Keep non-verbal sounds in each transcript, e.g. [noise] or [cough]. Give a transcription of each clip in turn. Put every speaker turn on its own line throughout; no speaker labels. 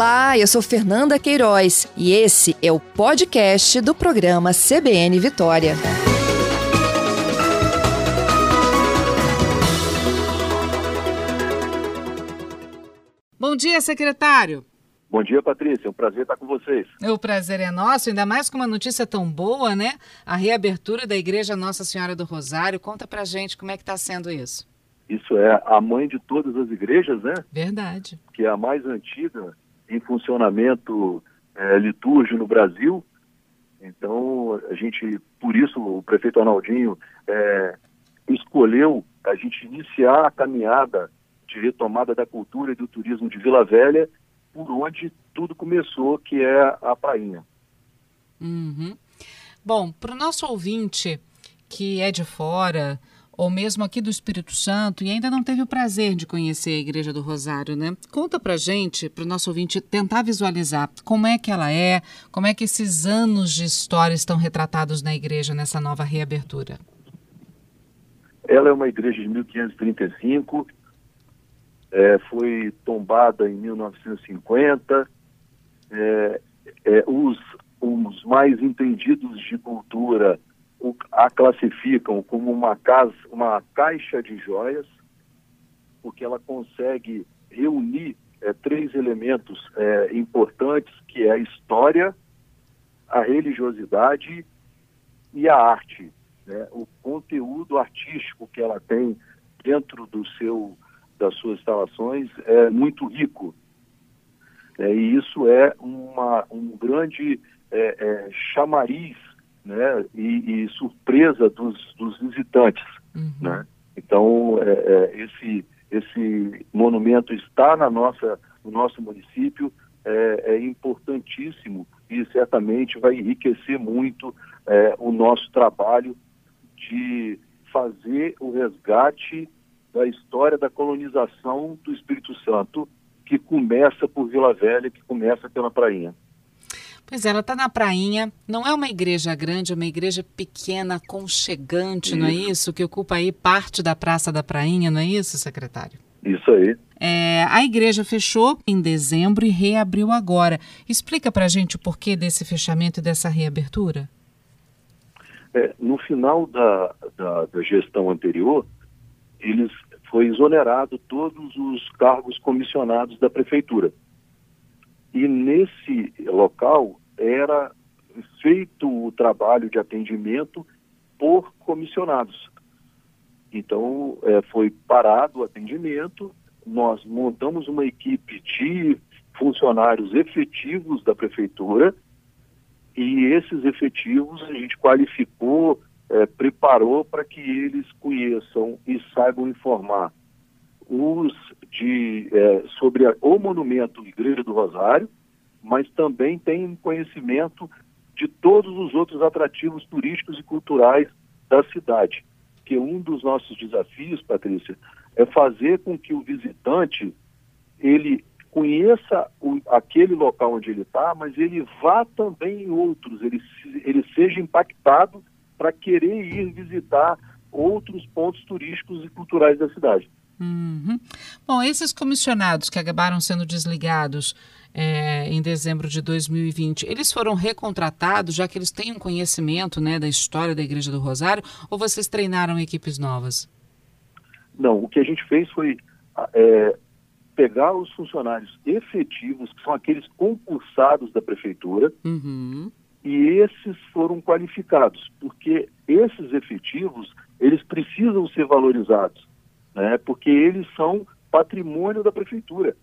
Olá, eu sou Fernanda Queiroz e esse é o podcast do programa CBN Vitória.
Bom dia, secretário.
Bom dia, Patrícia. É um prazer estar com vocês.
O prazer é nosso, ainda mais com uma notícia tão boa, né? A reabertura da Igreja Nossa Senhora do Rosário. Conta pra gente como é que está sendo isso.
Isso é a mãe de todas as igrejas, né?
Verdade.
Que é a mais antiga em funcionamento é, litúrgico no Brasil. Então, a gente, por isso, o prefeito Arnaldinho é, escolheu a gente iniciar a caminhada de retomada da cultura e do turismo de Vila Velha por onde tudo começou, que é a Prainha.
Uhum. Bom, para o nosso ouvinte que é de fora, ou mesmo aqui do Espírito Santo, e ainda não teve o prazer de conhecer a Igreja do Rosário, né? Conta para gente, para o nosso ouvinte tentar visualizar como é que ela é, como é que esses anos de história estão retratados na igreja nessa nova reabertura.
Ela é uma igreja de 1535, é, foi tombada em 1950. É, é, os, os mais entendidos de cultura a classificam como uma, casa, uma caixa de joias, porque ela consegue reunir é, três elementos é, importantes, que é a história, a religiosidade e a arte. Né? O conteúdo artístico que ela tem dentro do seu das suas instalações é muito rico. É, e isso é uma, um grande é, é, chamariz né, e, e surpresa dos, dos visitantes. Uhum. Né? Então, é, é, esse, esse monumento está na nossa, no nosso município, é, é importantíssimo e certamente vai enriquecer muito o nosso trabalho de fazer o resgate da história da colonização do Espírito Santo, que começa por Vila Velha, que começa pela Prainha.
Pois é, ela está na prainha, não é uma igreja grande, é uma igreja pequena, aconchegante, isso. não é isso? Que ocupa aí parte da Praça da Prainha, não é isso, secretário?
Isso aí.
É, a igreja fechou em dezembro e reabriu agora. Explica para gente o porquê desse fechamento e dessa reabertura.
É, no final da, da, da gestão anterior, eles foi exonerado todos os cargos comissionados da prefeitura. E nesse local era feito o trabalho de atendimento por comissionados. Então, é, foi parado o atendimento, nós montamos uma equipe de funcionários efetivos da prefeitura e esses efetivos a gente qualificou é, preparou para que eles conheçam e saibam informar os de, é, sobre a, o monumento Igreja do Rosário, mas também tem conhecimento de todos os outros atrativos turísticos e culturais da cidade. Que um dos nossos desafios, Patrícia, é fazer com que o visitante ele conheça o, aquele local onde ele está, mas ele vá também em outros, ele, ele seja impactado para querer ir visitar outros pontos turísticos e culturais da cidade.
Uhum. Bom, esses comissionados que acabaram sendo desligados é, em dezembro de 2020, eles foram recontratados, já que eles têm um conhecimento né, da história da Igreja do Rosário, ou vocês treinaram equipes novas?
Não, o que a gente fez foi é, pegar os funcionários efetivos, que são aqueles concursados da prefeitura, uhum e esses foram qualificados, porque esses efetivos, eles precisam ser valorizados, né? porque eles são patrimônio da prefeitura.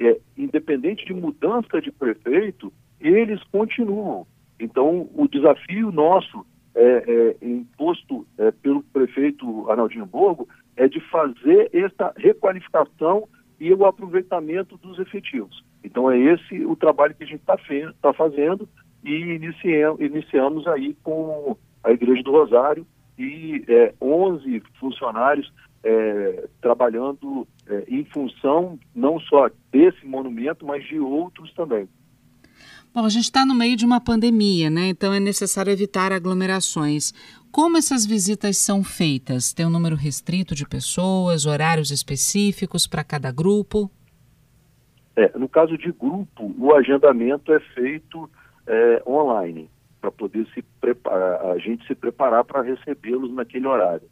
É, independente de mudança de prefeito, eles continuam. Então, o desafio nosso, é, é, imposto é, pelo prefeito Arnaldinho Borgo, é de fazer essa requalificação e o aproveitamento dos efetivos. Então, é esse o trabalho que a gente está tá fazendo e iniciamos, aí com a Igreja do Rosário e é, 11 funcionários é, trabalhando é, em função não só desse monumento, mas de outros também.
Bom, a gente está no meio de uma pandemia, né? Então é necessário evitar aglomerações. Como essas visitas são feitas? Tem um número restrito de pessoas, horários específicos para cada grupo?
É, no caso de grupo, o agendamento é feito é, online, para poder se preparar, a gente se preparar para recebê-los naquele horário.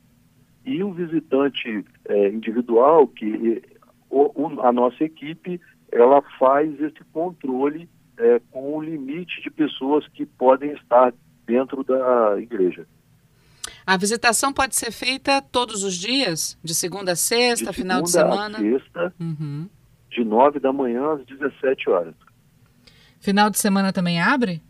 E o visitante é, individual, que o, o, a nossa equipe, ela faz esse controle é, com o limite de pessoas que podem estar dentro da igreja.
A visitação pode ser feita todos os dias, de segunda a sexta,
de
final de
semana?
De
segunda a sexta, uhum. de 9 da manhã às 17 horas.
Final de semana também abre?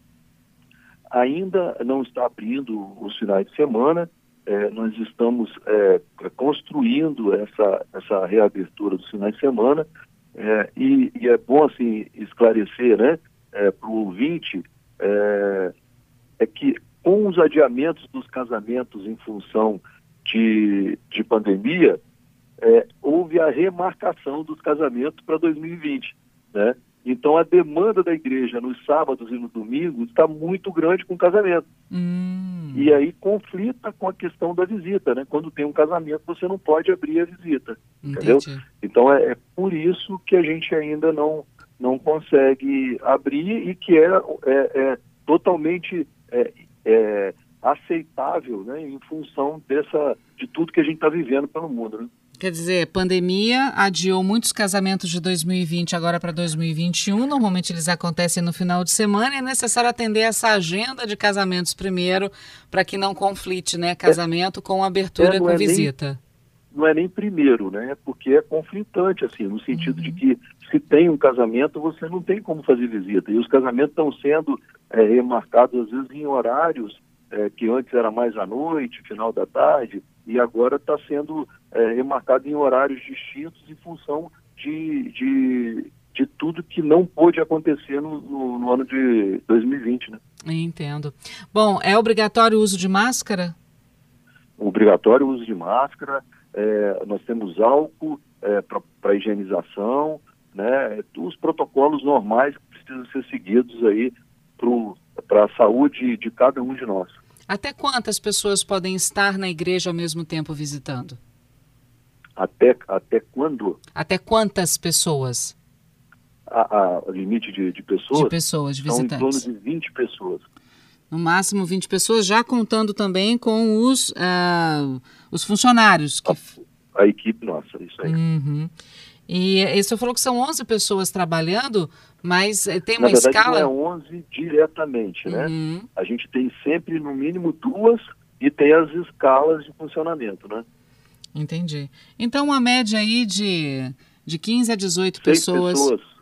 Ainda não está abrindo os finais de semana. É, nós estamos é, construindo essa, essa reabertura dos finais de semana. É, e, e, é bom assim esclarecer né, é, para o ouvinte é, é que com os adiamentos dos casamentos em função de, de pandemia, é, houve a remarcação dos casamentos para 2020. Né? Então a demanda da igreja nos sábados e no domingo está muito grande com casamento. Hum. E aí conflita com a questão da visita, né? Quando tem um casamento, você não pode abrir a visita. Entendi. Entendeu? Então é, é, por isso que a gente ainda não, não consegue abrir e que é, é, é totalmente é, é, aceitável né, em função dessa, de tudo que a gente está vivendo pelo mundo. Né?
Quer dizer, pandemia adiou muitos casamentos de 2020 agora para 2021. Normalmente eles acontecem no final de semana e é necessário atender essa agenda de casamentos primeiro para que não conflite, né? Casamento com abertura é, com é visita. Nem,
não é nem primeiro, né? Porque é conflitante, assim, no sentido uhum. de que se tem um casamento, você não tem como fazer visita. E os casamentos estão sendo é, remarcados, às vezes, em horários é, que antes era mais à noite, final da tarde, e agora está sendo é, remarcado em horários distintos em função de, de, de tudo que não pôde acontecer no, no, no ano de 2020. Né?
Entendo. Bom, é obrigatório o uso de máscara?
Obrigatório o uso de máscara. É, nós temos álcool é, para higienização, né? Os protocolos normais que precisam ser seguidos aí para a saúde de cada um de nós.
Até quantas pessoas podem estar na igreja ao mesmo tempo visitando?
Até, até quando?
Até quantas pessoas?
A, a limite de, de, pessoas?
De pessoas, de visitantes.
São em torno de 20 pessoas.
No máximo 20 pessoas, já contando também com os, uh, os funcionários. Que...
A, equipe nossa, isso aí.
Uhum. E, e você falou que são 11 pessoas trabalhando, mas eh, tem uma
Na verdade,
escala?
não é 11 diretamente, né? Uhum. A gente tem sempre no mínimo duas e tem as escalas de funcionamento, né?
Entendi. Então, uma média aí de, de 15 a 18 Seis pessoas.
pessoas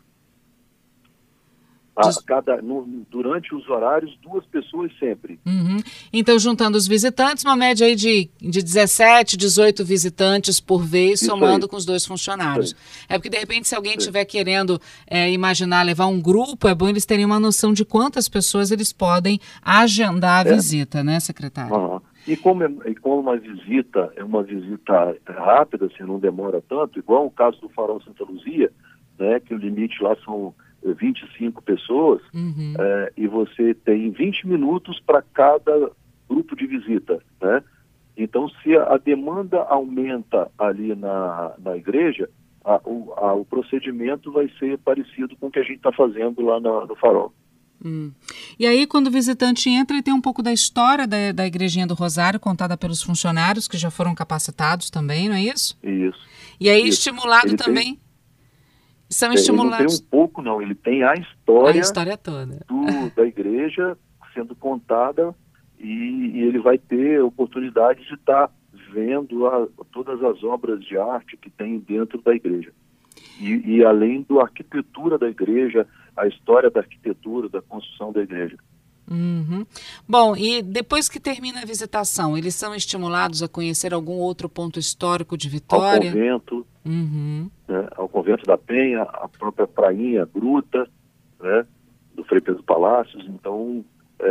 cada, no, durante os horários, duas pessoas sempre.
Uhum. Então, juntando os visitantes, uma média aí de, de 17, 18 visitantes por vez, Isso somando aí. com os dois funcionários. É porque, de repente, se alguém estiver querendo é, imaginar levar um grupo, é bom eles terem uma noção de quantas pessoas eles podem agendar a é. visita, né, secretário?
Uhum. E como, é, e como uma visita é uma visita rápida, assim, não demora tanto, igual o caso do Farol Santa Luzia, né, que o limite lá são 25 pessoas, uhum. é, e você tem 20 minutos para cada grupo de visita, né? Então, se a, demanda aumenta ali na, na igreja, a, o, a, o, procedimento vai ser parecido com o que a gente está fazendo lá na, no farol.
Hum. E aí, quando o visitante entra, ele tem um pouco da história da, da Igrejinha do Rosário, contada pelos funcionários que já foram capacitados também, não é isso?
Isso.
E aí, isso. estimulado ele também... Tem são estimulados.
Ele tem um pouco, não. Ele tem a história,
a história toda.
Do, da igreja sendo contada e, e, ele vai ter oportunidade de estar tá vendo a, todas as obras de arte que tem dentro da igreja. E, e além da arquitetura da igreja, a história da arquitetura, da construção da igreja.
Uhum. Bom, e depois que termina a visitação, eles são estimulados a conhecer algum outro ponto histórico de Vitória?
Ao convento, uhum. né, ao convento da Penha, a própria prainha, gruta, né, do Frei Pedro Palácios. Então, é,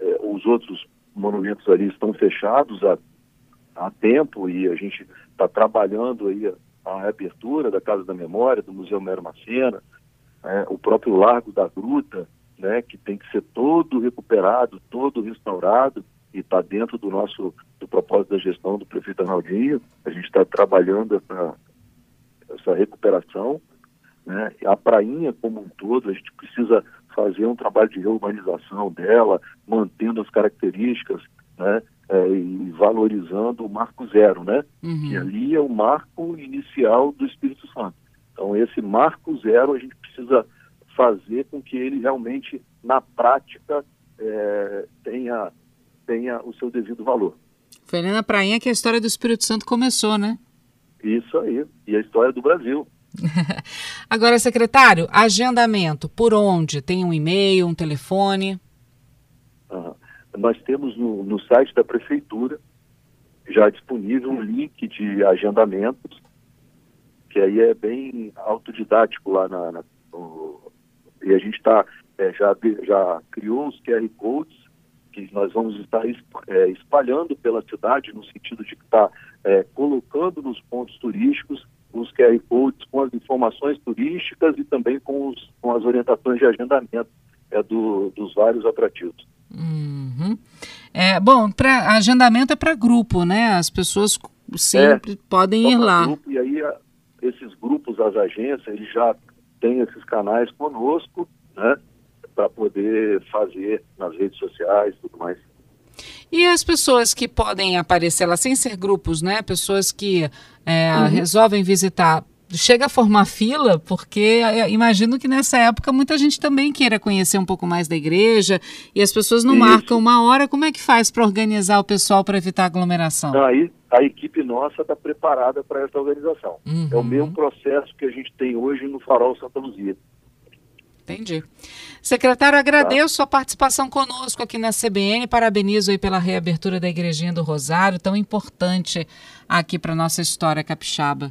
é, os outros monumentos ali estão fechados há, há tempo e a gente está trabalhando aí a, a reabertura da Casa da Memória, do Museu Mero Macena, né, o próprio Largo da Gruta, né, que tem que ser todo recuperado, todo restaurado, e está dentro do nosso do propósito da gestão do prefeito Arnaldinho. A gente está trabalhando essa, essa recuperação. né? A prainha como um todo, a gente precisa fazer um trabalho de reurbanização dela, mantendo as características, né? É, e valorizando o marco zero, né? Uhum. Que ali é o marco inicial do Espírito Santo. Então, esse marco zero a gente precisa fazer com que ele realmente, na prática, é, tenha, tenha o seu devido valor.
Foi na prainha que a história do Espírito Santo começou, né?
Isso aí, e a história do Brasil. [laughs]
Agora, secretário, agendamento, por onde? Tem um e-mail, um telefone?
Uhum. Nós temos no, no site da prefeitura já disponível um link de agendamentos, que aí é bem autodidático lá na, na no, e a gente está é, já, já criou os QR Codes que nós vamos estar é, espalhando pela cidade no sentido de estar tá, é, colocando nos pontos turísticos os QR Codes com as informações turísticas e também com, os, com as orientações de agendamento é, do, dos vários atrativos.
Uhum. É, bom, para agendamento é para grupo, né? As pessoas sempre é, podem ir lá.
Grupo, e aí a, esses grupos, as agências, eles já têm esses canais conosco, né? Para poder fazer nas redes sociais e tudo mais.
E as pessoas que podem aparecer lá sem ser grupos, né? Pessoas que é, uhum. resolvem visitar. Chega a formar fila, porque é, imagino que nessa época muita gente também queira conhecer um pouco mais da igreja e as pessoas não Isso. marcam uma hora. Como é que faz para organizar o pessoal para evitar aglomeração?
Aí a equipe nossa está preparada para essa organização. Uhum. É o mesmo processo que a gente tem hoje no Farol Santa Luzia.
Entendi. Secretário, agradeço tá. a participação conosco aqui na CBN. Parabenizo aí pela reabertura da Igrejinha do Rosário, tão importante aqui para nossa história capixaba.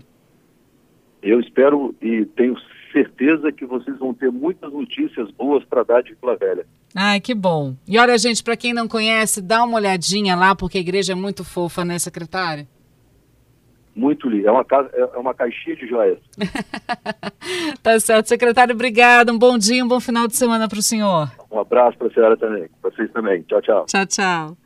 Eu espero e tenho certeza que vocês vão ter muitas notícias boas para dar de Vila Velha.
Ai, que bom. E olha, gente, para quem não conhece, dá uma olhadinha lá, porque a igreja é muito fofa, né, secretário?
muito lindo. É uma, casa, é, é uma caixinha de joias. [laughs]
tá certo. Secretário, obrigado. Um bom dia, um bom final de semana para o senhor.
Um abraço para a senhora também. Para vocês também. Tchau, tchau.
Tchau, tchau.